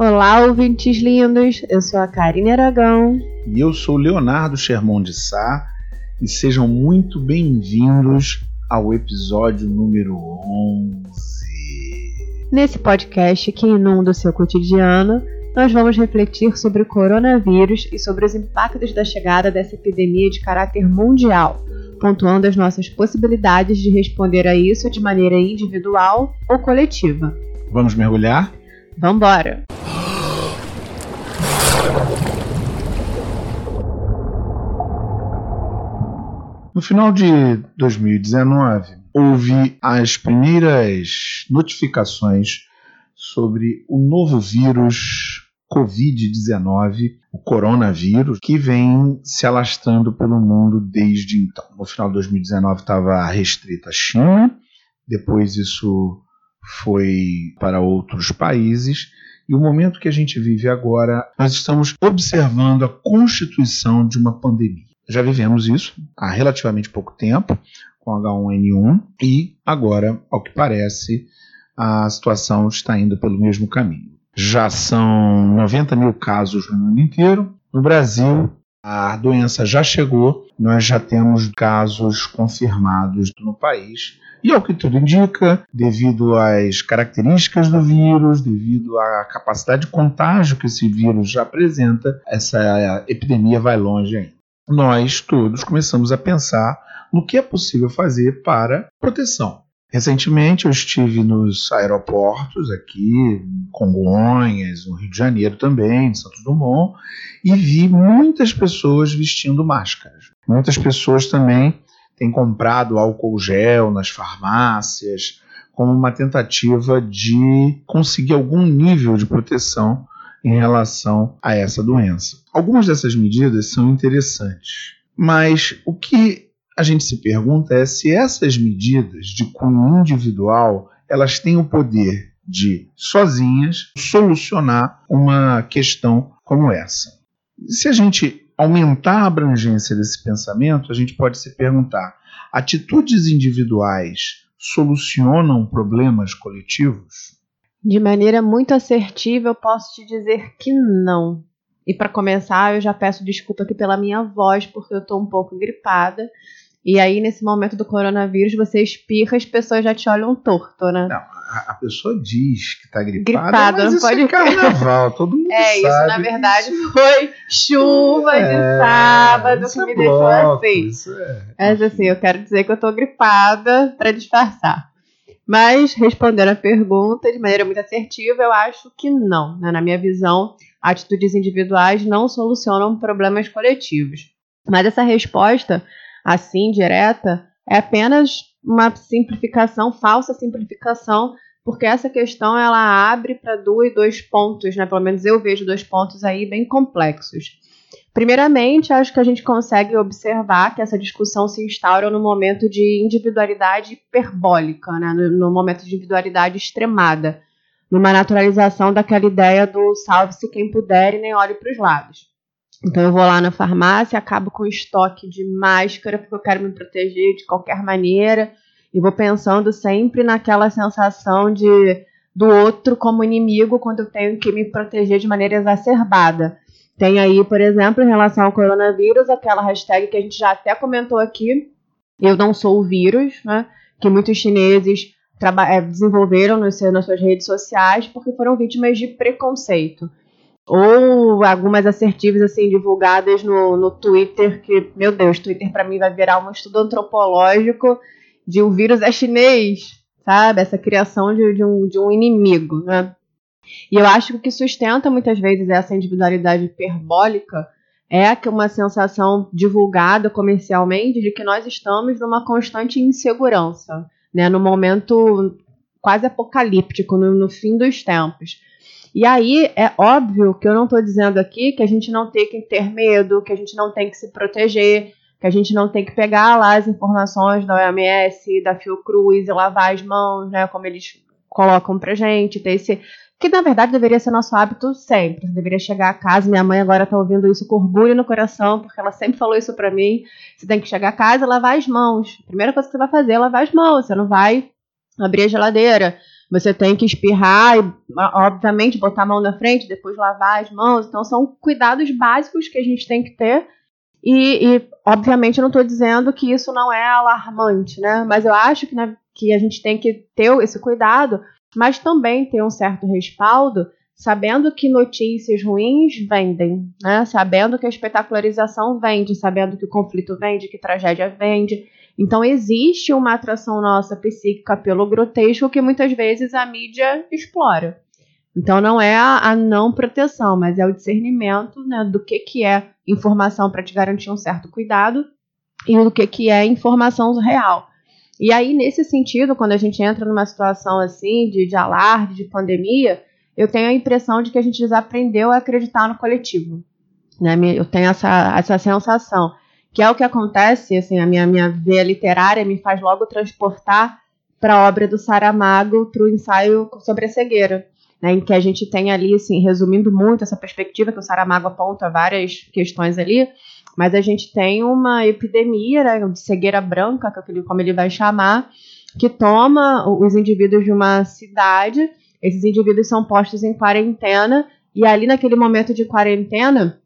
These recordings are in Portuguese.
Olá, ouvintes lindos. Eu sou a Karine Aragão. E eu sou Leonardo Sherman de Sá. E sejam muito bem-vindos ao episódio número 11. Nesse podcast que inunda o seu cotidiano, nós vamos refletir sobre o coronavírus e sobre os impactos da chegada dessa epidemia de caráter mundial, pontuando as nossas possibilidades de responder a isso de maneira individual ou coletiva. Vamos mergulhar? Vambora! No final de 2019, houve as primeiras notificações sobre o novo vírus Covid-19, o coronavírus, que vem se alastrando pelo mundo desde então. No final de 2019 estava restrita à China, depois isso foi para outros países. E o momento que a gente vive agora, nós estamos observando a constituição de uma pandemia. Já vivemos isso há relativamente pouco tempo com H1N1 e agora, ao que parece, a situação está indo pelo mesmo caminho. Já são 90 mil casos no mundo inteiro. No Brasil, a doença já chegou, nós já temos casos confirmados no país. E ao que tudo indica, devido às características do vírus, devido à capacidade de contágio que esse vírus já apresenta, essa epidemia vai longe ainda nós todos começamos a pensar no que é possível fazer para proteção. Recentemente eu estive nos aeroportos aqui, em Congonhas, no Rio de Janeiro também, em Santos Dumont, e vi muitas pessoas vestindo máscaras. Muitas pessoas também têm comprado álcool gel nas farmácias, como uma tentativa de conseguir algum nível de proteção em relação a essa doença. Algumas dessas medidas são interessantes, mas o que a gente se pergunta é se essas medidas de cunho individual elas têm o poder de sozinhas solucionar uma questão como essa. Se a gente aumentar a abrangência desse pensamento, a gente pode se perguntar: atitudes individuais solucionam problemas coletivos? De maneira muito assertiva, eu posso te dizer que não. E para começar, eu já peço desculpa aqui pela minha voz, porque eu tô um pouco gripada. E aí, nesse momento do coronavírus, você espirra, as pessoas já te olham torto, né? Não, a, a pessoa diz que tá gripada, gripada mas isso pode... é carnaval, todo mundo é, sabe. É, isso na verdade foi chuva é, de sábado que me é deixou bloco, assim. É, mas assim, eu quero dizer que eu tô gripada para disfarçar. Mas, respondendo a pergunta de maneira muito assertiva, eu acho que não. Né? Na minha visão, atitudes individuais não solucionam problemas coletivos. Mas essa resposta, assim, direta, é apenas uma simplificação, falsa simplificação, porque essa questão ela abre para dois, dois pontos, né? Pelo menos eu vejo dois pontos aí bem complexos. Primeiramente, acho que a gente consegue observar que essa discussão se instaura no momento de individualidade hiperbólica, né? no, no momento de individualidade extremada, numa naturalização daquela ideia do salve-se quem puder e nem olhe para os lados. Então eu vou lá na farmácia, acabo com estoque de máscara porque eu quero me proteger de qualquer maneira e vou pensando sempre naquela sensação de do outro como inimigo quando eu tenho que me proteger de maneira exacerbada. Tem aí, por exemplo, em relação ao coronavírus, aquela hashtag que a gente já até comentou aqui, eu não sou o vírus, né? Que muitos chineses é, desenvolveram nas suas redes sociais porque foram vítimas de preconceito. Ou algumas assertivas assim divulgadas no, no Twitter, que, meu Deus, Twitter para mim vai virar um estudo antropológico de o vírus é chinês, sabe? Essa criação de, de, um, de um inimigo, né? E eu acho que o que sustenta muitas vezes essa individualidade hiperbólica é uma sensação divulgada comercialmente de que nós estamos numa constante insegurança, né, no momento quase apocalíptico, no, no fim dos tempos. E aí é óbvio que eu não estou dizendo aqui que a gente não tem que ter medo, que a gente não tem que se proteger, que a gente não tem que pegar lá as informações da OMS, da Fiocruz e lavar as mãos, né, como eles colocam pra gente, ter esse que na verdade deveria ser nosso hábito sempre. Você deveria chegar a casa, minha mãe agora tá ouvindo isso com orgulho no coração, porque ela sempre falou isso para mim. Você tem que chegar a casa e lavar as mãos. A primeira coisa que você vai fazer é lavar as mãos. Você não vai abrir a geladeira, Você tem que espirrar e, obviamente, botar a mão na frente, depois lavar as mãos. Então, são cuidados básicos que a gente tem que ter. E, e obviamente, eu não estou dizendo que isso não é alarmante, né? Mas eu acho que, né, que a gente tem que ter esse cuidado, mas também ter um certo respaldo, sabendo que notícias ruins vendem, né? Sabendo que a espetacularização vende, sabendo que o conflito vende, que tragédia vende. Então existe uma atração nossa psíquica pelo grotesco que muitas vezes a mídia explora. Então não é a, não proteção, mas é o discernimento né, do que, que é informação para te garantir um certo cuidado e do que, que é informação real. E aí, nesse sentido, quando a gente entra numa situação assim de, de alarde, de pandemia, eu tenho a impressão de que a gente desaprendeu a acreditar no coletivo. Né? Eu tenho essa, essa sensação que é o que acontece, assim, a minha, minha veia literária me faz logo transportar para a obra do Saramago, para o ensaio sobre a cegueira, né, em que a gente tem ali, assim, resumindo muito essa perspectiva, que o Saramago aponta várias questões ali, mas a gente tem uma epidemia né, de cegueira branca, como ele vai chamar, que toma os indivíduos de uma cidade, esses indivíduos são postos em quarentena, e ali naquele momento de quarentena,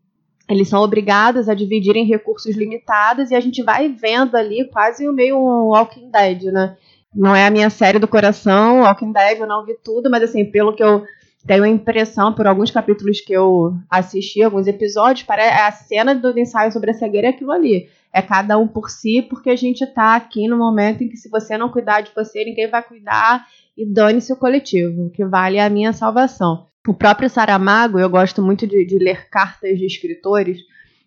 eles são obrigados a dividirem recursos limitados. E a gente vai vendo ali quase meio um Walking Dead, né? Não é a minha série do coração, Walking Dead, eu não vi tudo, mas assim, pelo que eu tenho a impressão, por alguns capítulos que eu assisti, alguns episódios, para a cena do ensaio sobre a cegueira é aquilo ali. É cada um por si, porque a gente está aqui no momento em que se você não cuidar de você, ninguém vai cuidar e dane-se o coletivo, que vale é a minha salvação. O próprio Saramago, eu gosto muito de, de ler cartas de escritores,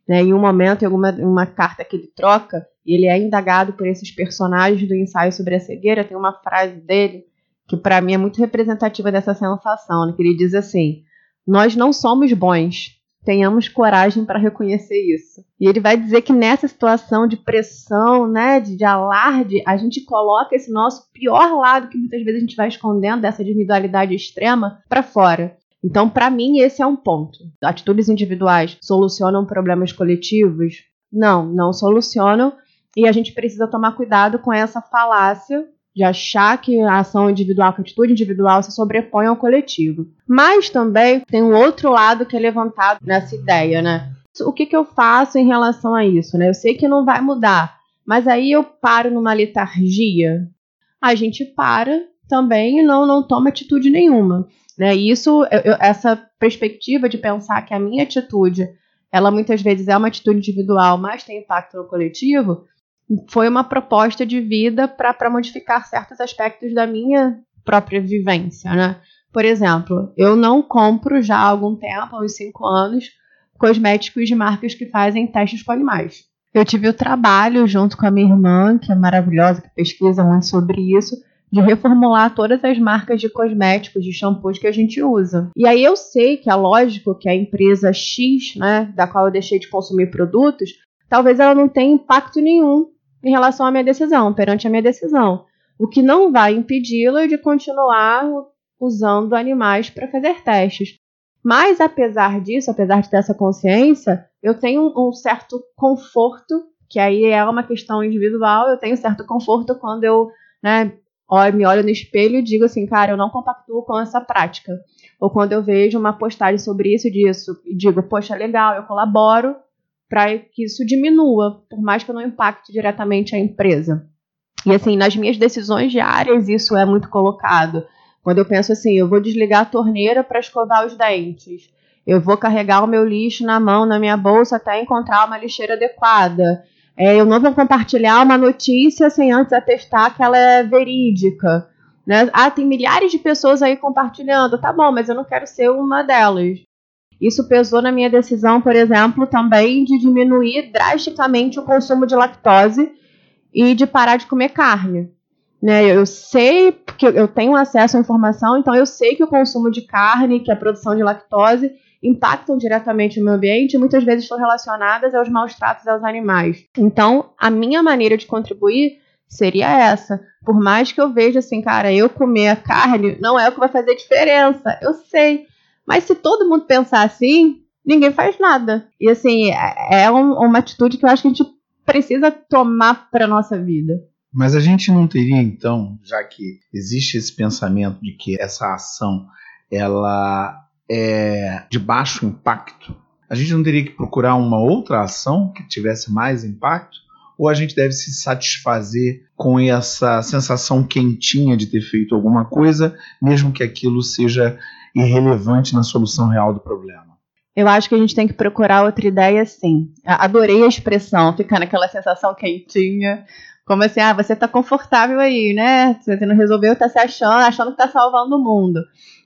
né, em um momento, em alguma uma carta que ele troca, e ele é indagado por esses personagens do ensaio sobre a cegueira, tem uma frase dele que para mim é muito representativa dessa sensação, né, que ele diz assim: Nós não somos bons, tenhamos coragem para reconhecer isso. E ele vai dizer que nessa situação de pressão, né, de, de, alarde, a gente coloca esse nosso pior lado que muitas vezes a gente vai escondendo dessa individualidade extrema para fora. Então, para mim, esse é um ponto. Atitudes individuais solucionam problemas coletivos? Não, não solucionam. E a gente precisa tomar cuidado com essa falácia de achar que a ação individual, que a atitude individual se sobrepõe ao coletivo. Mas também tem um outro lado que é levantado nessa ideia, né? O que, que eu faço em relação a isso? Né? Eu sei que não vai mudar, mas aí eu paro numa letargia. A gente para também e não, não toma atitude nenhuma. Né? Isso, eu, essa perspectiva de pensar que a minha atitude, ela muitas vezes é uma atitude individual, mas tem impacto no coletivo, foi uma proposta de vida para modificar certos aspectos da minha própria vivência, né? Por exemplo, eu não compro já há algum tempo, há uns cinco anos, cosméticos de marcas que fazem testes com animais. Eu tive o trabalho, junto com a minha irmã, que é maravilhosa, que pesquisa muito sobre isso, de reformular todas as marcas de cosméticos, de shampoos que a gente usa. E aí eu sei que é lógico que a empresa X, né, da qual eu deixei de consumir produtos, talvez ela não tenha impacto nenhum em relação à minha decisão, perante a minha decisão. O que não vai impedi-la de continuar usando animais para fazer testes. Mas apesar disso, apesar de ter essa consciência, eu tenho um certo conforto, que aí é uma questão individual, eu tenho certo conforto quando eu né, me olho no espelho e digo assim, cara, eu não compactuo com essa prática. Ou quando eu vejo uma postagem sobre isso e disso, e digo, poxa, legal, eu colaboro para que isso diminua, por mais que não impacte diretamente a empresa. E assim, nas minhas decisões diárias, isso é muito colocado. Quando eu penso assim, eu vou desligar a torneira para escovar os dentes. Eu vou carregar o meu lixo na mão, na minha bolsa, até encontrar uma lixeira adequada. É, eu não vou compartilhar uma notícia sem antes atestar que ela é verídica. Né? Ah, tem milhares de pessoas aí compartilhando. Tá bom, mas eu não quero ser uma delas. Isso pesou na minha decisão, por exemplo, também de diminuir drasticamente o consumo de lactose e de parar de comer carne. Né? Eu sei, porque eu tenho acesso à informação, então eu sei que o consumo de carne, que a produção de lactose, impactam diretamente o meio ambiente e muitas vezes estão relacionadas aos maus tratos aos animais. Então, a minha maneira de contribuir seria essa. Por mais que eu veja assim, cara, eu comer carne não é o que vai fazer diferença. Eu sei. Mas se todo mundo pensar assim, ninguém faz nada. E assim, é, é um, uma atitude que eu acho que a gente precisa tomar para nossa vida. Mas a gente não teria então, já que existe esse pensamento de que essa ação ela é de baixo impacto, a gente não teria que procurar uma outra ação que tivesse mais impacto? Ou a gente deve se satisfazer com essa sensação quentinha de ter feito alguma coisa, mesmo que aquilo seja irrelevante na solução real do problema? Eu acho que a gente tem que procurar outra ideia, sim. Adorei a expressão, ficar naquela sensação quentinha. Como assim, ah, você tá confortável aí, né? Você não resolveu, tá se achando, achando que tá salvando o mundo.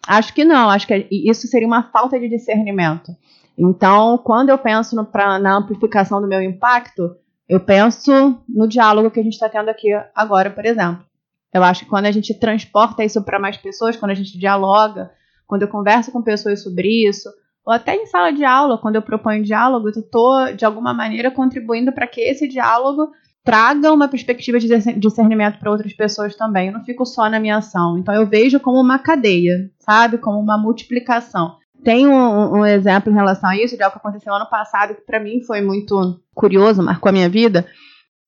Acho que não, acho que isso seria uma falta de discernimento. Então, quando eu penso no, pra, na amplificação do meu impacto, eu penso no diálogo que a gente está tendo aqui agora, por exemplo. Eu acho que quando a gente transporta isso para mais pessoas, quando a gente dialoga, quando eu converso com pessoas sobre isso, ou até em sala de aula, quando eu proponho diálogo, eu estou, de alguma maneira, contribuindo para que esse diálogo traga uma perspectiva de discernimento para outras pessoas também. Eu não fico só na minha ação. Então, eu vejo como uma cadeia, sabe? Como uma multiplicação. Tem um, um, exemplo em relação a isso, de algo que aconteceu ano passado, que para mim foi muito curioso, marcou a minha vida,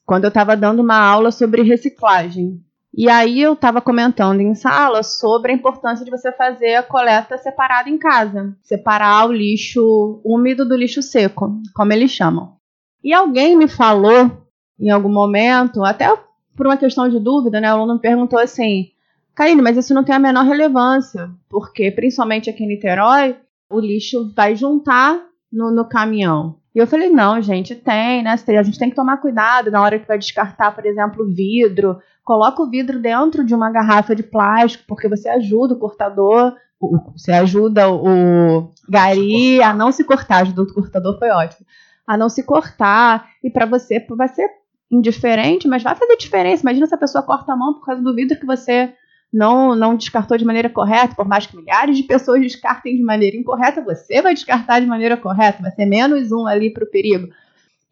quando eu estava dando uma aula sobre reciclagem. E aí eu estava comentando em sala sobre a importância de você fazer a coleta separada em casa, separar o lixo úmido do lixo seco, como eles chamam. E alguém me falou em algum momento, até por uma questão de dúvida, né? O aluno me perguntou assim: Karine, mas isso não tem a menor relevância, porque principalmente aqui em Niterói, o lixo vai juntar no, no caminhão. E eu falei, não, gente, tem, né? A gente tem que tomar cuidado na hora que vai descartar, por exemplo, vidro. Coloca o vidro dentro de uma garrafa de plástico, porque você ajuda o cortador, você ajuda o gari a não se cortar. Ajuda o cortador foi ótimo. A não se cortar. E para você vai ser indiferente, mas vai fazer diferença. Imagina se a pessoa corta a mão por causa do vidro que você não, não descartou de maneira correta, por mais que milhares de pessoas descartem de maneira incorreta, você vai descartar de maneira correta, vai ser menos um ali para o perigo.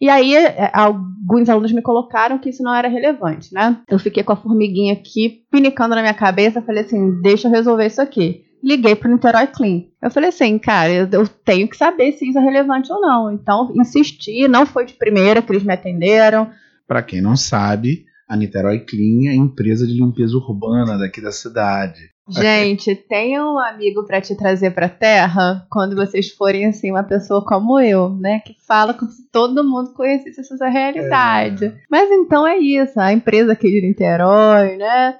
E aí, é, alguns alunos me colocaram que isso não era relevante, né? Eu fiquei com a formiguinha aqui, pinicando na minha cabeça, falei assim: deixa eu resolver isso aqui. Liguei para o Niterói Clean. Eu falei assim, cara, eu, eu tenho que saber se isso é relevante ou não. Então, insisti, não foi de primeira que eles me atenderam. Para quem não sabe, a Niterói Clean é a empresa de limpeza urbana daqui da cidade. Gente, tem um amigo para te trazer para terra quando vocês forem assim uma pessoa como eu, né, que fala como se todo mundo conhecesse essa realidade. É. Mas então é isso, a empresa aqui de Niterói, né,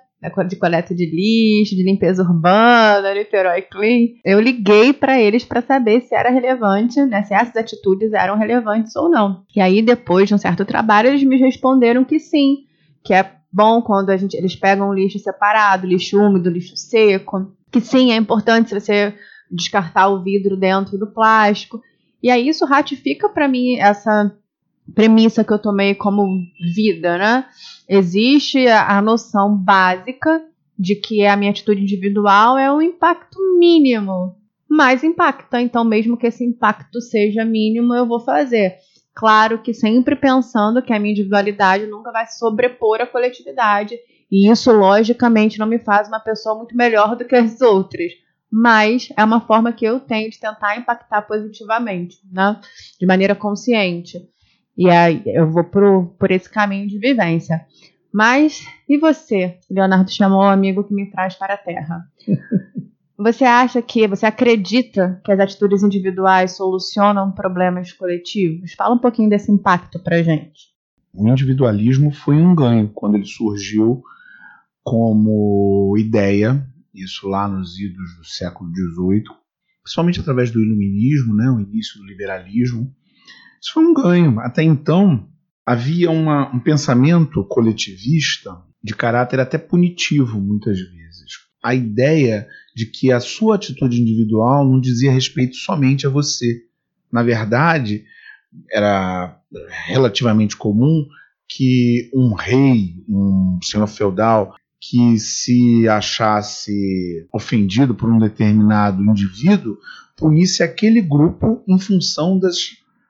de coleta de lixo, de limpeza urbana, Niterói Clean. Eu liguei para eles para saber se era relevante, né, se essas atitudes eram relevantes ou não. E aí depois de um certo trabalho eles me responderam que sim, que é bom quando a gente, eles pegam lixo separado, lixo úmido, lixo seco, que sim, é importante você descartar o vidro dentro do plástico. E aí isso ratifica para mim essa premissa que eu tomei como vida, né? Existe a, a noção básica de que a minha atitude individual é um impacto mínimo, mas impacta. Então, mesmo que esse impacto seja mínimo, eu vou fazer. Claro que sempre pensando que a minha individualidade nunca vai se sobrepor à coletividade. E isso, logicamente, não me faz uma pessoa muito melhor do que as outras. Mas é uma forma que eu tenho de tentar impactar positivamente, né? De maneira consciente. E aí eu vou por, por esse caminho de vivência. Mas, e você? Leonardo chamou o amigo que me traz para a Terra. Você acha que, você acredita que as atitudes individuais solucionam problemas coletivos? Fala um pouquinho desse impacto pra gente. O individualismo foi um ganho quando ele surgiu como ideia, isso lá nos idos do século XVIII, principalmente através do iluminismo, né, o início do liberalismo. Isso foi um ganho. Até então, havia uma, um pensamento coletivista de caráter até punitivo, muitas vezes. A ideia de que a sua atitude individual não dizia respeito somente a você. Na verdade, era relativamente comum que um rei, um senhor feudal, que se achasse ofendido por um determinado indivíduo, punisse aquele grupo em função das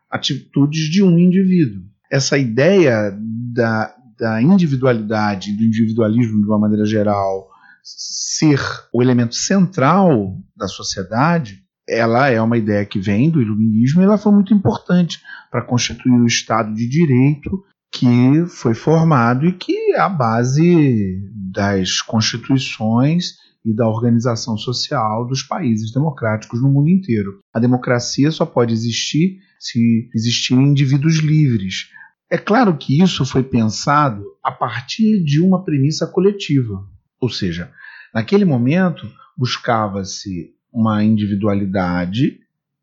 atitudes de um indivíduo. Essa ideia da, da individualidade, do individualismo de uma maneira geral, ser o elemento central da sociedade, ela é uma ideia que vem do iluminismo e ela foi muito importante para constituir o Estado de Direito que foi formado e que é a base das constituições e da organização social dos países democráticos no mundo inteiro. A democracia só pode existir se existirem indivíduos livres. É claro que isso foi pensado a partir de uma premissa coletiva, ou seja, naquele momento buscava-se uma individualidade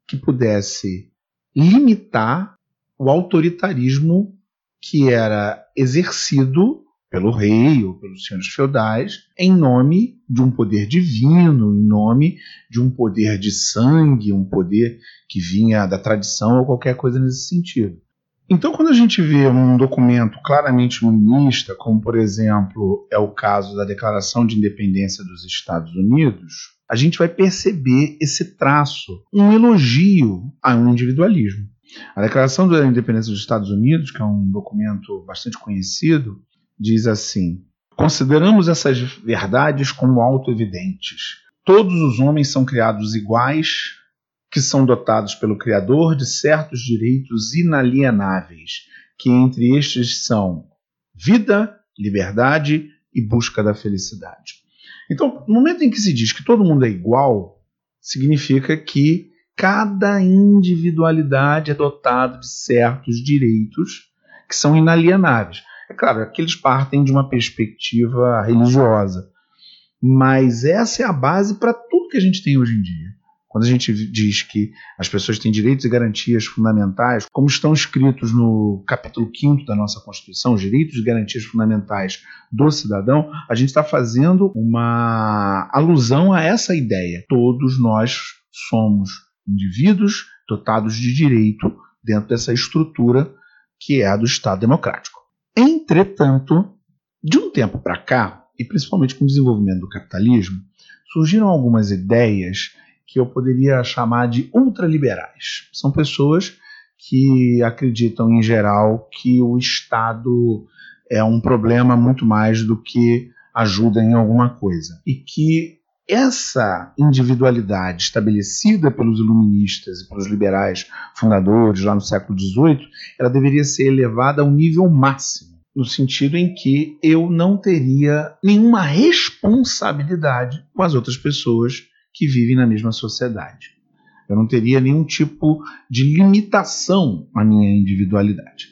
que pudesse limitar o autoritarismo que era exercido pelo rei ou pelos senhores feudais em nome de um poder divino, em nome de um poder de sangue, um poder que vinha da tradição ou qualquer coisa nesse sentido. Então, quando a gente vê um documento claramente iluminista, como por exemplo é o caso da Declaração de Independência dos Estados Unidos, a gente vai perceber esse traço, um elogio a um individualismo. A Declaração da Independência dos Estados Unidos, que é um documento bastante conhecido, diz assim: Consideramos essas verdades como auto-evidentes. Todos os homens são criados iguais, que são dotados pelo Criador de certos direitos inalienáveis, que entre estes são vida, liberdade e busca da felicidade. Então, no momento em que se diz que todo mundo é igual, significa que cada individualidade é dotada de certos direitos que são inalienáveis. É claro, aqui eles partem de uma perspectiva religiosa, mas essa é a base para tudo que a gente tem hoje em dia. Quando a gente diz que as pessoas têm direitos e garantias fundamentais, como estão escritos no capítulo 5 da nossa Constituição, os direitos e garantias fundamentais do cidadão, a gente está fazendo uma alusão a essa ideia. Todos nós somos indivíduos dotados de direito dentro dessa estrutura que é a do Estado democrático. Entretanto, de um tempo para cá, e principalmente com o desenvolvimento do capitalismo, surgiram algumas ideias que eu poderia chamar de ultraliberais. São pessoas que acreditam, em geral, que o Estado é um problema muito mais do que ajuda em alguma coisa. E que essa individualidade estabelecida pelos iluministas e pelos liberais fundadores lá no século XVIII, ela deveria ser elevada ao nível máximo, no sentido em que eu não teria nenhuma responsabilidade com as outras pessoas que vivem na mesma sociedade. Eu não teria nenhum tipo de limitação à minha individualidade.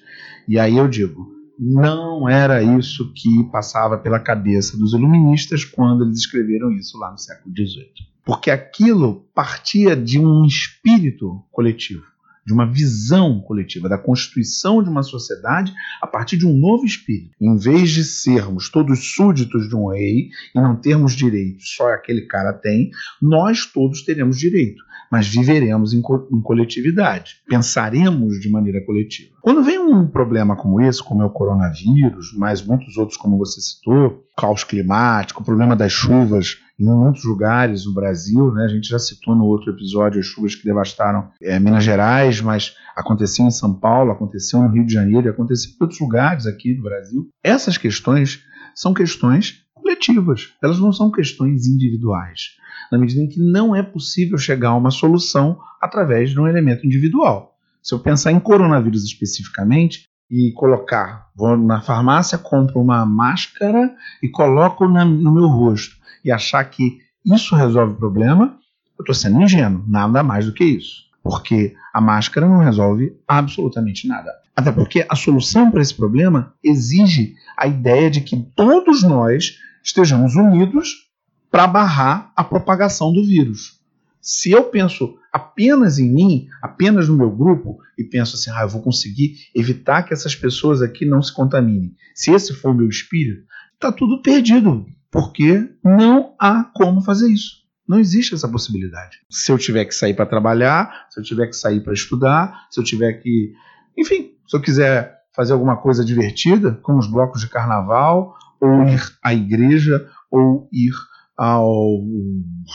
E aí eu digo, não era isso que passava pela cabeça dos iluministas quando eles escreveram isso lá no século XVIII. Porque aquilo partia de um espírito coletivo, de uma visão coletiva, da constituição de uma sociedade a partir de um novo espírito. Em vez de sermos todos súditos de um rei e não termos direitos, só aquele cara tem, nós todos teremos direito mas viveremos em, co em coletividade, pensaremos de maneira coletiva. Quando vem um problema como esse, como é o coronavírus, mas muitos outros, como você citou, caos climático, o problema das chuvas em muitos lugares no Brasil, né? a gente já citou no outro episódio as chuvas que devastaram é, Minas Gerais, mas aconteceu em São Paulo, aconteceu no Rio de Janeiro, aconteceu em outros lugares aqui do Brasil. Essas questões são questões coletivas, elas não são questões individuais na medida em que não é possível chegar a uma solução através de um elemento individual. Se eu pensar em coronavírus especificamente e colocar, vou na farmácia, compro uma máscara e coloco na, no meu rosto e achar que isso resolve o problema, eu estou sendo ingênuo, nada mais do que isso. Porque a máscara não resolve absolutamente nada. Até porque a solução para esse problema exige a ideia de que todos nós estejamos unidos para barrar a propagação do vírus. Se eu penso apenas em mim, apenas no meu grupo, e penso assim, ah, eu vou conseguir evitar que essas pessoas aqui não se contaminem. Se esse for o meu espírito, está tudo perdido, porque não há como fazer isso. Não existe essa possibilidade. Se eu tiver que sair para trabalhar, se eu tiver que sair para estudar, se eu tiver que. Enfim, se eu quiser fazer alguma coisa divertida, como os blocos de carnaval, ou ir à igreja, ou ir ao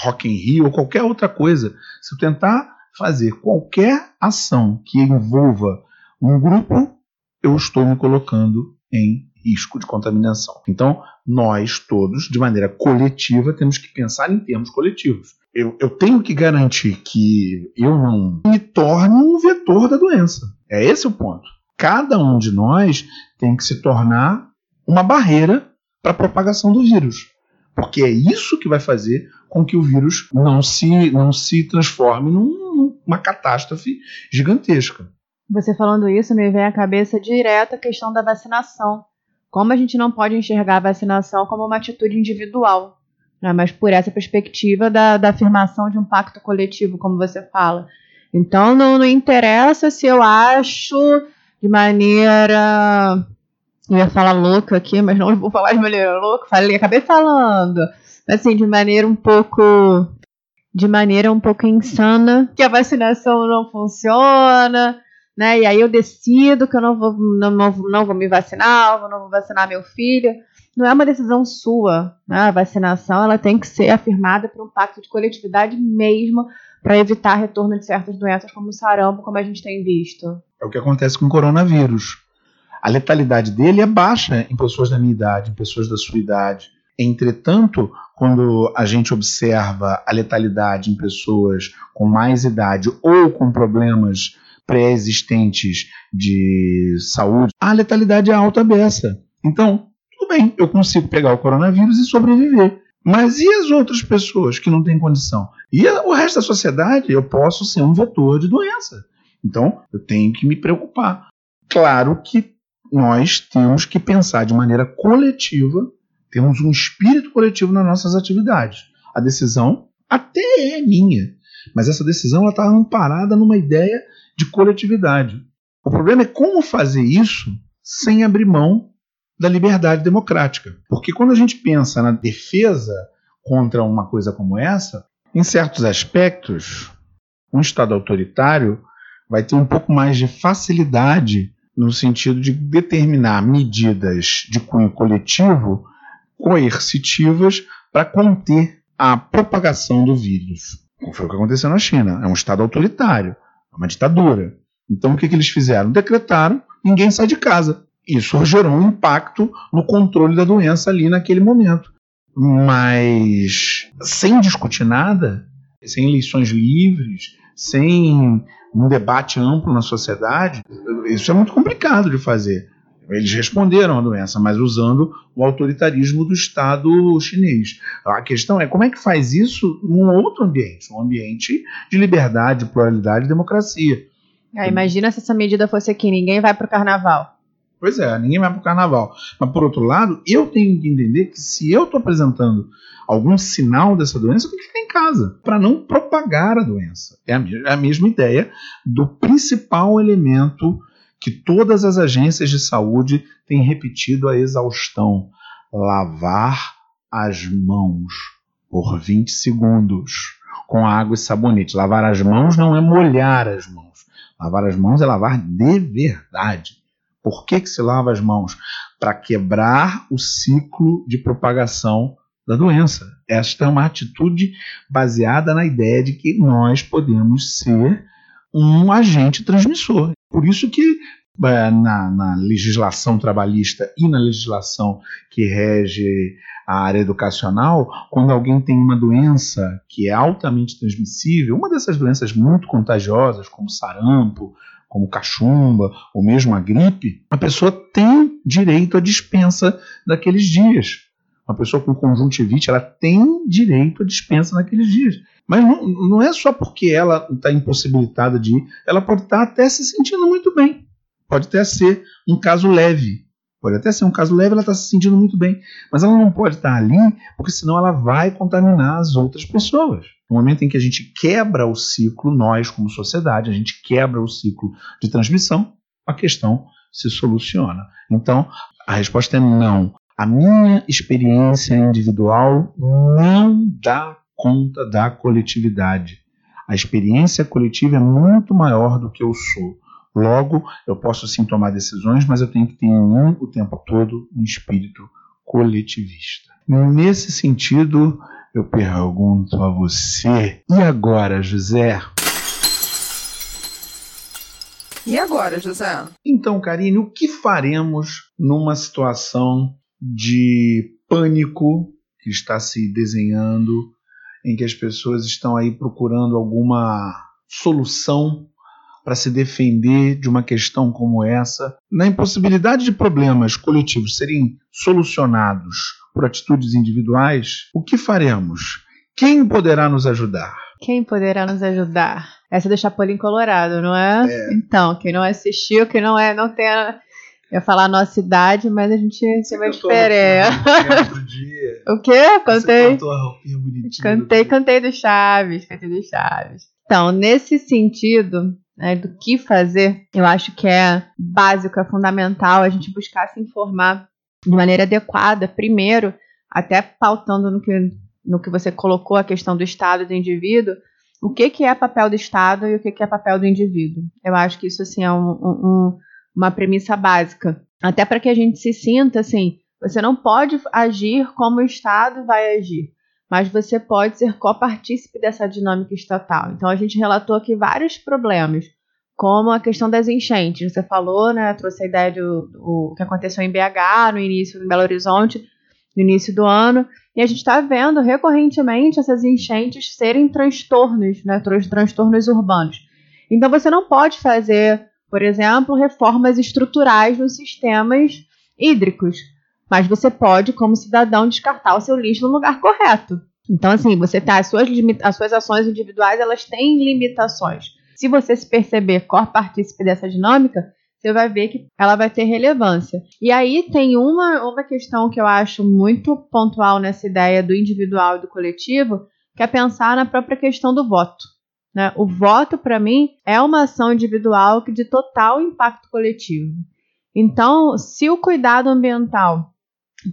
Rock in Rio ou qualquer outra coisa, se eu tentar fazer qualquer ação que envolva um grupo, eu estou me colocando em risco de contaminação. Então, nós todos, de maneira coletiva, temos que pensar em termos coletivos. Eu, eu tenho que garantir que eu não me torne um vetor da doença. É esse o ponto. cada um de nós tem que se tornar uma barreira para a propagação do vírus. Porque é isso que vai fazer com que o vírus não se, não se transforme numa catástrofe gigantesca. Você falando isso, me vem à cabeça direto a questão da vacinação. Como a gente não pode enxergar a vacinação como uma atitude individual, né, mas por essa perspectiva da, da afirmação de um pacto coletivo, como você fala. Então não, não interessa se eu acho de maneira. Eu ia falar louca aqui, mas não vou falar de maneira louca. Falei, acabei falando. Assim, de maneira um pouco. De maneira um pouco insana, que a vacinação não funciona, né? E aí eu decido que eu não vou, não, não, não vou me vacinar, eu não vou vacinar meu filho. Não é uma decisão sua, né? A vacinação ela tem que ser afirmada por um pacto de coletividade mesmo, para evitar retorno de certas doenças como o sarampo, como a gente tem visto. É o que acontece com o coronavírus. A letalidade dele é baixa em pessoas da minha idade, em pessoas da sua idade. Entretanto, quando a gente observa a letalidade em pessoas com mais idade ou com problemas pré-existentes de saúde, a letalidade é alta beça. Então, tudo bem, eu consigo pegar o coronavírus e sobreviver. Mas e as outras pessoas que não têm condição? E o resto da sociedade, eu posso ser um vetor de doença. Então, eu tenho que me preocupar. Claro que nós temos que pensar de maneira coletiva, temos um espírito coletivo nas nossas atividades. A decisão até é minha, mas essa decisão está amparada numa ideia de coletividade. O problema é como fazer isso sem abrir mão da liberdade democrática. Porque quando a gente pensa na defesa contra uma coisa como essa, em certos aspectos, um Estado autoritário vai ter um pouco mais de facilidade no sentido de determinar medidas de cunho coletivo coercitivas para conter a propagação do vírus. Foi o que aconteceu na China. É um Estado autoritário, é uma ditadura. Então o que, que eles fizeram? Decretaram: ninguém sai de casa. Isso gerou um impacto no controle da doença ali naquele momento. Mas sem discutir nada, sem eleições livres, sem um debate amplo na sociedade, isso é muito complicado de fazer. Eles responderam à doença, mas usando o autoritarismo do Estado chinês. A questão é como é que faz isso num outro ambiente, um ambiente de liberdade, pluralidade e democracia. Ah, imagina se essa medida fosse aqui, ninguém vai para o carnaval. Pois é, ninguém vai para o carnaval. Mas, por outro lado, eu tenho que entender que se eu estou apresentando algum sinal dessa doença, eu tenho que ficar em casa, para não propagar a doença. É a, é a mesma ideia do principal elemento que todas as agências de saúde têm repetido a exaustão: lavar as mãos por 20 segundos com água e sabonete. Lavar as mãos não é molhar as mãos. Lavar as mãos é lavar de verdade. Por que, que se lava as mãos? Para quebrar o ciclo de propagação da doença. Esta é uma atitude baseada na ideia de que nós podemos ser um agente transmissor. Por isso que é, na, na, legislação trabalhista e na legislação que rege a área educacional, quando alguém tem uma doença que é altamente transmissível, uma dessas doenças muito contagiosas, como sarampo, como cachumba ou mesmo a gripe, a pessoa tem direito à dispensa daqueles dias. Uma pessoa com conjuntivite, ela tem direito à dispensa naqueles dias. Mas não, não é só porque ela está impossibilitada de ir, ela pode estar tá até se sentindo muito bem. Pode até ser um caso leve. Pode até ser um caso leve, ela está se sentindo muito bem. Mas ela não pode estar tá ali, porque senão ela vai contaminar as outras pessoas. No momento em que a gente quebra o ciclo, nós, como sociedade, a gente quebra o ciclo de transmissão, a questão se soluciona. Então, a resposta é não. A minha experiência individual não dá conta da coletividade. A experiência coletiva é muito maior do que eu sou. Logo, eu posso sim tomar decisões, mas eu tenho que ter em mim o tempo todo um espírito coletivista. Nesse sentido, eu pergunto a você, e agora, José? E agora, José? Então, Karine, o que faremos numa situação de pânico que está se desenhando, em que as pessoas estão aí procurando alguma solução para se defender de uma questão como essa, na impossibilidade de problemas coletivos serem solucionados por atitudes individuais, o que faremos? Quem poderá nos ajudar? Quem poderá nos ajudar? Essa é do Chapolin Colorado, não é? é? Então, quem não assistiu, quem não é, não tem a, eu ia falar a nossa idade, mas a gente se uma diferença. o quê? Cantei. Cantei, cantei do Chaves, cantei do Chaves. Então, nesse sentido, né, do que fazer, eu acho que é básico, é fundamental a gente buscar se informar de maneira adequada, primeiro, até pautando no que, no que você colocou a questão do Estado e do indivíduo, o que, que é papel do Estado e o que, que é papel do indivíduo. Eu acho que isso assim, é um, um uma premissa básica. Até para que a gente se sinta assim, você não pode agir como o Estado vai agir, mas você pode ser copartícipe dessa dinâmica estatal. Então a gente relatou aqui vários problemas, como a questão das enchentes. Você falou, né, trouxe a ideia do, do que aconteceu em BH no início, em Belo Horizonte, no início do ano, e a gente está vendo recorrentemente essas enchentes serem transtornos, né, transtornos urbanos. Então você não pode fazer por exemplo, reformas estruturais nos sistemas hídricos. Mas você pode, como cidadão, descartar o seu lixo no lugar correto. Então, assim, você tá, as suas, as suas ações individuais elas têm limitações. Se você se perceber cor partícipe dessa dinâmica, você vai ver que ela vai ter relevância. E aí tem uma, uma questão que eu acho muito pontual nessa ideia do individual e do coletivo, que é pensar na própria questão do voto. Né? O voto, para mim, é uma ação individual de total impacto coletivo. Então, se o cuidado ambiental,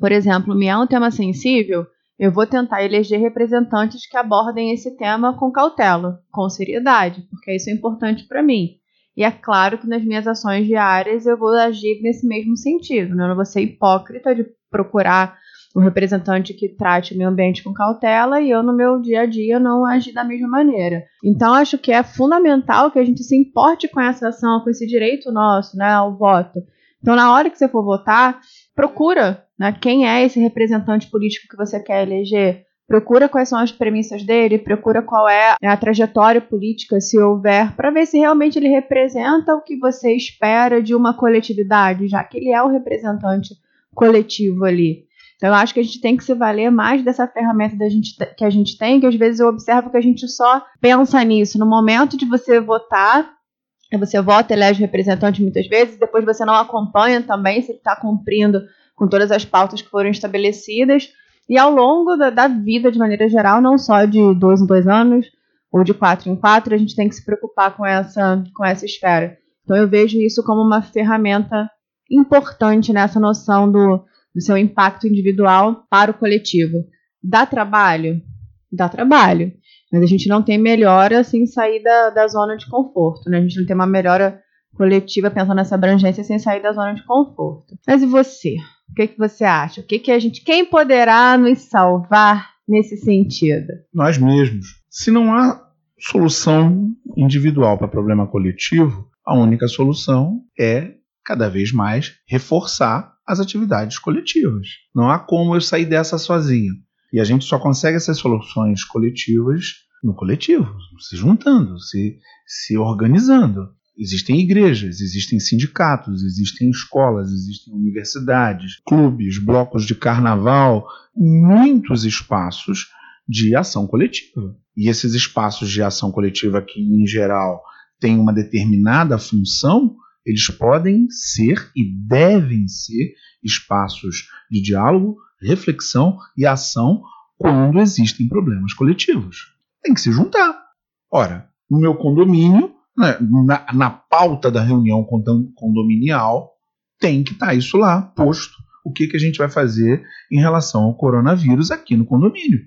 por exemplo, me é um tema sensível, eu vou tentar eleger representantes que abordem esse tema com cautela, com seriedade, porque isso é importante para mim. E é claro que nas minhas ações diárias eu vou agir nesse mesmo sentido. Né? Eu não vou ser hipócrita de procurar um representante que trate o meio ambiente com cautela e eu no meu dia a dia não agir da mesma maneira. Então acho que é fundamental que a gente se importe com essa ação, com esse direito nosso, né, ao voto. Então na hora que você for votar, procura, né, quem é esse representante político que você quer eleger. Procura quais são as premissas dele, procura qual é a trajetória política, se houver, para ver se realmente ele representa o que você espera de uma coletividade, já que ele é o representante coletivo ali. Então, eu acho que a gente tem que se valer mais dessa ferramenta da gente, que a gente tem, que às vezes eu observo que a gente só pensa nisso. No momento de você votar, você vota, elege representante muitas vezes, depois você não acompanha também se ele está cumprindo com todas as pautas que foram estabelecidas. E ao longo da, da, vida, de maneira geral, não só de dois em dois anos ou de quatro em quatro, a gente tem que se preocupar com essa, com essa esfera. Então eu vejo isso como uma ferramenta importante nessa noção do do seu impacto individual para o coletivo. Dá trabalho? Dá trabalho. Mas a gente não tem melhora sem sair da, da zona de conforto. Né? A gente não tem uma melhora coletiva pensando nessa abrangência sem sair da zona de conforto. Mas e você? O que, que você acha? O que, que a gente. Quem poderá nos salvar nesse sentido? Nós mesmos. Se não há solução individual para problema coletivo, a única solução é cada vez mais reforçar as atividades coletivas. Não há como eu sair dessa sozinho. E a gente só consegue essas soluções coletivas no coletivo, se juntando, se, se organizando. Existem igrejas, existem sindicatos, existem escolas, existem universidades, clubes, blocos de carnaval, muitos espaços de ação coletiva. E esses espaços de ação coletiva que, em geral, têm uma determinada função, eles podem ser e devem ser espaços de diálogo, reflexão e ação quando existem problemas coletivos. Tem que se juntar. Ora, no meu condomínio, né, na, na pauta da reunião condominial, tem que estar tá isso lá posto. O que, que a gente vai fazer em relação ao coronavírus aqui no condomínio?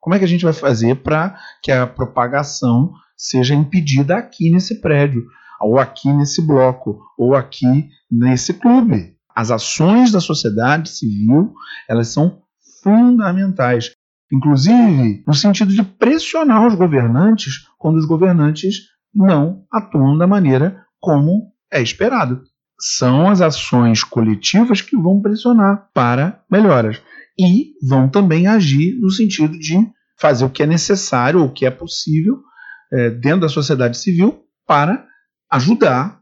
Como é que a gente vai fazer para que a propagação seja impedida aqui nesse prédio? Ou aqui nesse bloco, ou aqui nesse clube. As ações da sociedade civil, elas são fundamentais, inclusive no sentido de pressionar os governantes quando os governantes não atuam da maneira como é esperado. São as ações coletivas que vão pressionar para melhoras e vão também agir no sentido de fazer o que é necessário ou o que é possível é, dentro da sociedade civil para ajudar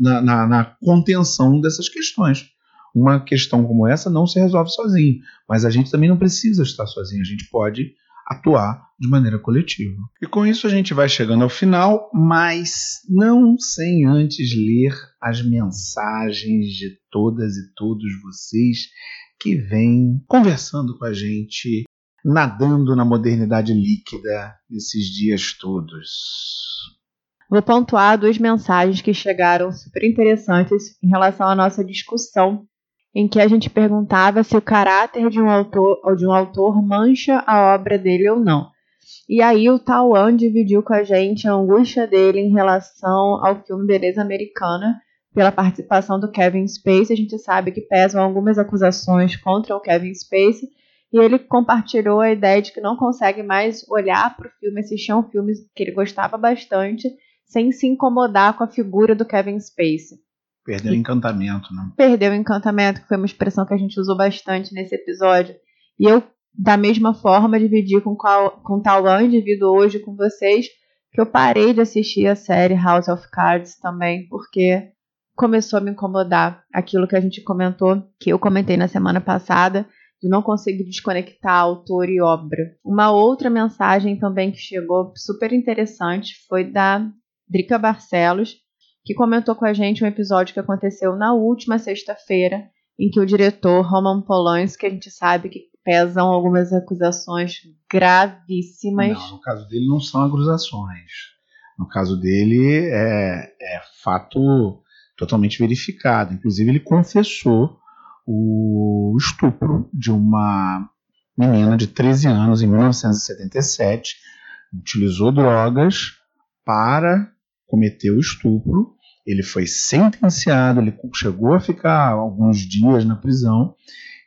na, na, na contenção dessas questões. Uma questão como essa não se resolve sozinho, mas a gente também não precisa estar sozinho, a gente pode atuar de maneira coletiva. E com isso a gente vai chegando ao final, mas não sem antes ler as mensagens de todas e todos vocês que vêm conversando com a gente, nadando na modernidade líquida esses dias todos. Vou pontuar duas mensagens que chegaram super interessantes em relação à nossa discussão, em que a gente perguntava se o caráter de um autor ou de um autor mancha a obra dele ou não. E aí o Tauan dividiu com a gente a angústia dele em relação ao filme Beleza Americana, pela participação do Kevin Spacey. A gente sabe que pesam algumas acusações contra o Kevin Spacey, e ele compartilhou a ideia de que não consegue mais olhar para o filme, assistir um filme que ele gostava bastante sem se incomodar com a figura do Kevin Spacey. Perdeu o encantamento, né? Perdeu o encantamento, que foi uma expressão que a gente usou bastante nesse episódio. E eu, da mesma forma, dividi com, qual, com Tauan, divido hoje com vocês, que eu parei de assistir a série House of Cards também, porque começou a me incomodar aquilo que a gente comentou, que eu comentei na semana passada, de não conseguir desconectar autor e obra. Uma outra mensagem também que chegou super interessante foi da Drica Barcelos, que comentou com a gente um episódio que aconteceu na última sexta-feira, em que o diretor Roman Polanski, que a gente sabe que pesam algumas acusações gravíssimas. Não, no caso dele não são acusações. No caso dele é, é fato totalmente verificado. Inclusive ele confessou o estupro de uma menina de 13 anos em 1977, utilizou drogas para cometer o estupro. Ele foi sentenciado, ele chegou a ficar alguns dias na prisão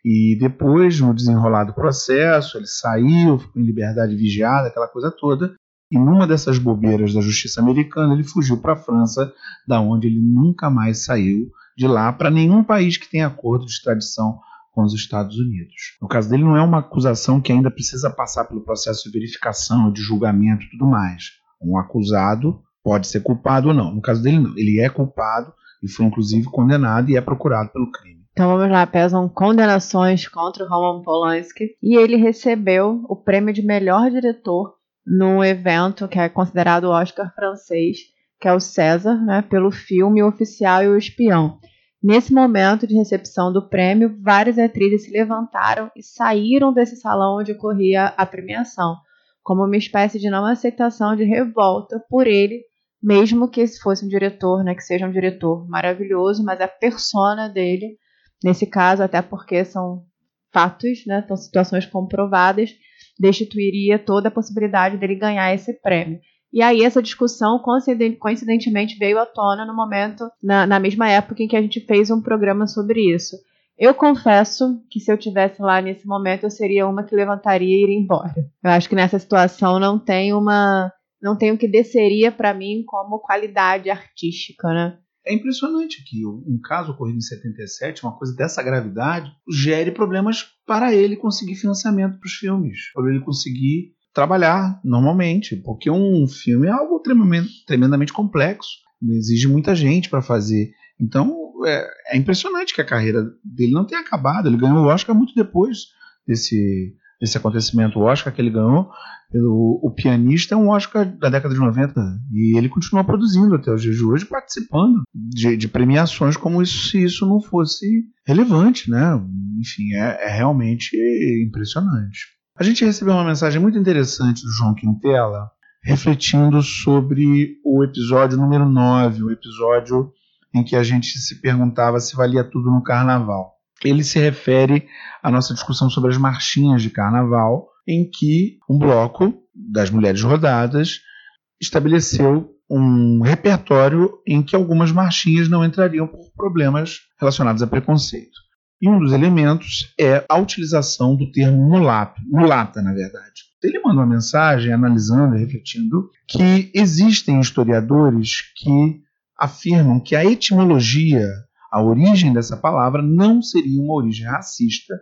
e depois, no desenrolar do processo, ele saiu, ficou em liberdade vigiada, aquela coisa toda. E numa dessas bobeiras da justiça americana, ele fugiu para a França, da onde ele nunca mais saiu de lá para nenhum país que tenha acordo de extradição com os Estados Unidos. No caso dele, não é uma acusação que ainda precisa passar pelo processo de verificação, de julgamento e tudo mais. Um acusado pode ser culpado ou não. No caso dele, não. Ele é culpado e foi inclusive condenado e é procurado pelo crime. Então vamos lá, pesam condenações contra o Roman Polanski e ele recebeu o prêmio de melhor diretor num evento que é considerado o Oscar francês, que é o César, né, pelo filme O Oficial e o Espião. Nesse momento de recepção do prêmio, várias atrizes se levantaram e saíram desse salão onde ocorria a premiação, como uma espécie de não aceitação de revolta por ele mesmo que esse fosse um diretor, né, que seja um diretor maravilhoso, mas a persona dele, nesse caso, até porque são fatos, né, são situações comprovadas, destituiria toda a possibilidade dele ganhar esse prêmio. E aí essa discussão coincidentemente veio à tona no momento, na, na mesma época em que a gente fez um programa sobre isso. Eu confesso que se eu tivesse lá nesse momento, eu seria uma que levantaria e iria embora. Eu acho que nessa situação não tem uma não tem o que desceria para mim como qualidade artística, né? É impressionante que um caso ocorrido em 77, uma coisa dessa gravidade, gere problemas para ele conseguir financiamento para os filmes, para ele conseguir trabalhar normalmente, porque um filme é algo tremendamente, tremendamente complexo, exige muita gente para fazer. Então é, é, impressionante que a carreira dele não tenha acabado. Ele ganhou o Oscar muito depois desse, desse acontecimento. O Oscar que ele ganhou pelo o pianista é um Oscar da década de 90 e ele continua produzindo até os dias de hoje, participando de, de premiações como isso, se isso não fosse relevante, né? Enfim, é, é realmente impressionante. A gente recebeu uma mensagem muito interessante do João Quintela, refletindo sobre o episódio número 9, o episódio em que a gente se perguntava se valia tudo no carnaval ele se refere à nossa discussão sobre as marchinhas de carnaval, em que um bloco das mulheres rodadas estabeleceu um repertório em que algumas marchinhas não entrariam por problemas relacionados a preconceito. E um dos elementos é a utilização do termo mulato, mulata, na verdade. Ele manda uma mensagem analisando e refletindo que existem historiadores que afirmam que a etimologia a origem dessa palavra não seria uma origem racista,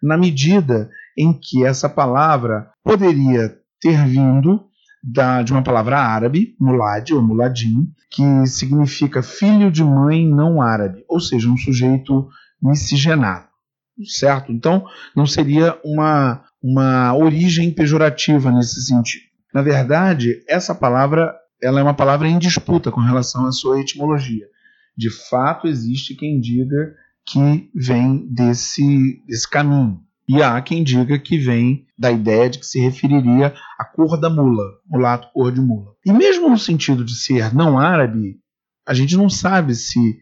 na medida em que essa palavra poderia ter vindo da, de uma palavra árabe, mulad ou muladim, que significa filho de mãe não árabe, ou seja, um sujeito miscigenado, certo? Então, não seria uma, uma origem pejorativa nesse sentido. Na verdade, essa palavra ela é uma palavra em disputa com relação à sua etimologia. De fato, existe quem diga que vem desse, desse caminho. E há quem diga que vem da ideia de que se referiria à cor da mula, mulato cor de mula. E mesmo no sentido de ser não árabe, a gente não sabe se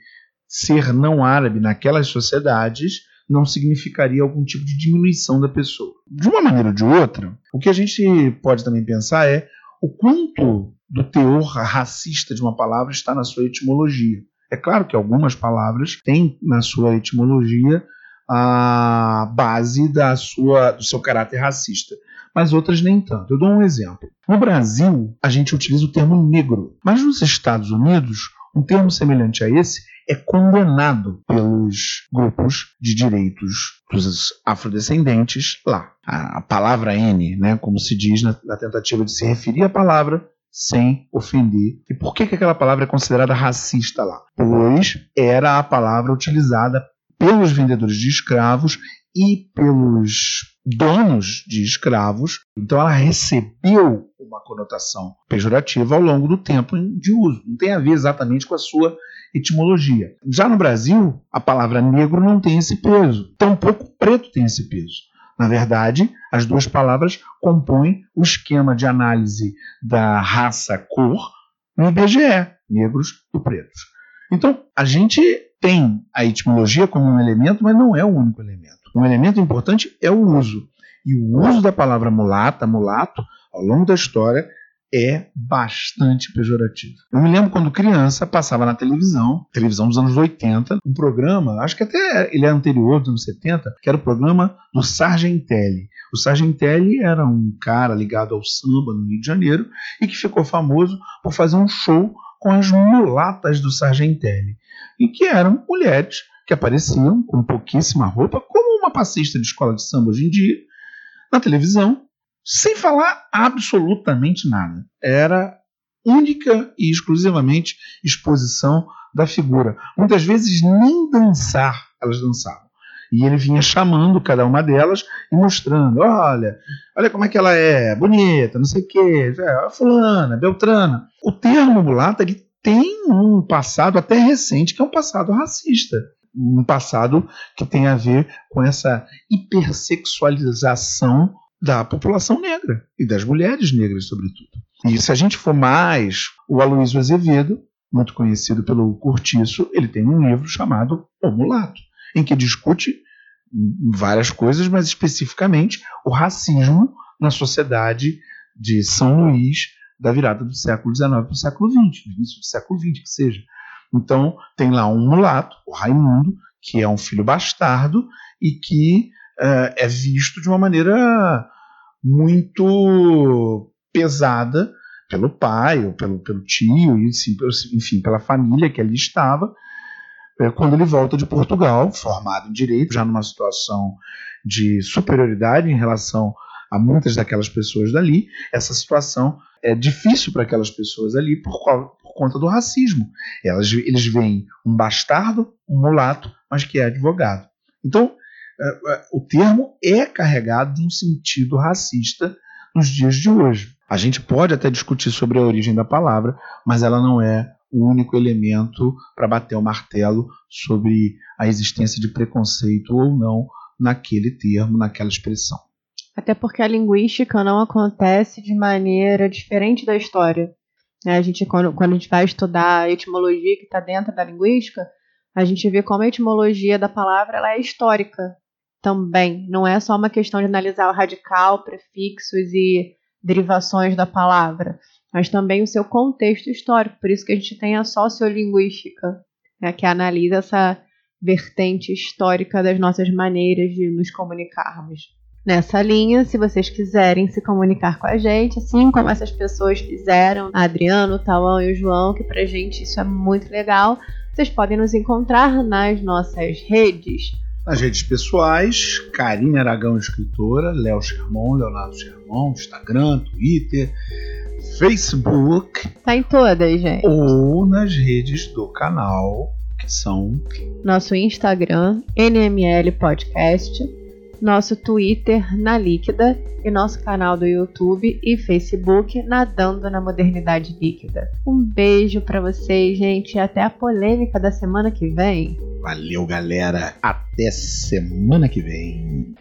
ser não árabe naquelas sociedades não significaria algum tipo de diminuição da pessoa. De uma maneira ou de outra, o que a gente pode também pensar é o quanto do teor racista de uma palavra está na sua etimologia. É claro que algumas palavras têm na sua etimologia a base da sua, do seu caráter racista, mas outras nem tanto. Eu dou um exemplo. No Brasil, a gente utiliza o termo negro, mas nos Estados Unidos, um termo semelhante a esse é condenado pelos grupos de direitos dos afrodescendentes lá. A, palavra N, né, como se diz na, na tentativa de se referir à palavra sem ofender. E por que, que aquela palavra é considerada racista lá? Pois era a palavra utilizada pelos vendedores de escravos e pelos donos de escravos. Então ela recebeu uma conotação pejorativa ao longo do tempo de uso. Não tem a ver exatamente com a sua etimologia. Já no Brasil, a palavra negro não tem esse peso, tampouco preto tem esse peso. Na verdade, as duas palavras compõem o esquema de análise da raça-cor no IBGE, negros e pretos. Então, a gente tem a etimologia como um elemento, mas não é o único elemento. Um elemento importante é o uso. E o uso da palavra mulata, mulato, ao longo da história, é bastante pejorativo. Eu me lembro quando criança passava na televisão, televisão dos anos 80, um programa, acho que até ele é anterior dos anos 70, que era o programa do Sargentelli. O Sargentelli era um cara ligado ao samba no Rio de Janeiro e que ficou famoso por fazer um show com as mulatas do Sargentelli, e que eram mulheres que apareciam com pouquíssima roupa, como uma passista de escola de samba hoje em dia, na televisão, sem falar absolutamente nada. Era única e exclusivamente exposição da figura. Muitas vezes nem dançar elas dançavam. E ele vinha chamando cada uma delas e mostrando: olha, olha como é que ela é, bonita, não sei o quê, é, fulana, beltrana. O termo mulata ele tem um passado até recente, que é um passado racista. Um passado que tem a ver com essa hipersexualização da população negra e das mulheres negras, sobretudo. E se a gente for mais, o Aloysio Azevedo, muito conhecido pelo Curtiço, ele tem um livro chamado O Mulato, em que discute várias coisas, mas especificamente o racismo na sociedade de São Luís da virada do século XIX para o século XX, do início do século XX, que seja. Então, tem lá um mulato, o Raimundo, que é um filho bastardo e que uh, é visto de uma maneira muito pesada pelo pai ou pelo, pelo tio, e, enfim, pela família que ali estava, é, quando ele volta de Portugal, formado em direito, já numa situação de superioridade em relação a muitas daquelas pessoas dali, essa situação é difícil para aquelas pessoas ali por, por conta do racismo. Elas, eles veem um bastardo, um mulato, mas que é advogado. Então, é, é, o termo é carregado de um sentido racista nos dias de hoje. A gente pode até discutir sobre a origem da palavra, mas ela não é o único elemento para bater o martelo sobre a existência de preconceito ou não naquele termo, naquela expressão. Até porque a linguística não acontece de maneira diferente da história. Né? A gente, quando, quando a gente vai estudar a etimologia que está dentro da linguística, a gente vê como a etimologia da palavra ela é histórica também. Não é só uma questão de analisar o radical, prefixos e derivações da palavra, mas também o seu contexto histórico. Por isso que a gente tem a sociolinguística, né, que analisa essa vertente histórica das nossas maneiras de nos comunicarmos. Nessa linha, se vocês quiserem se comunicar com a gente, assim como essas pessoas fizeram, Adriano, o Tauão e o João, que pra gente isso é muito legal, vocês podem nos encontrar nas nossas redes nas redes pessoais, Karine Aragão, escritora, Léo Sherman, Leonardo Sherman, Instagram, Twitter, Facebook. Tá em todas, gente. Ou nas redes do canal, que são nosso Instagram, NML Podcast, nosso Twitter, Na Líquida, e nosso canal do YouTube e Facebook, Nadando na Modernidade Líquida. Um beijo para vocês, gente, e até a polêmica da semana que vem. Valeu, galera. Até semana que vem.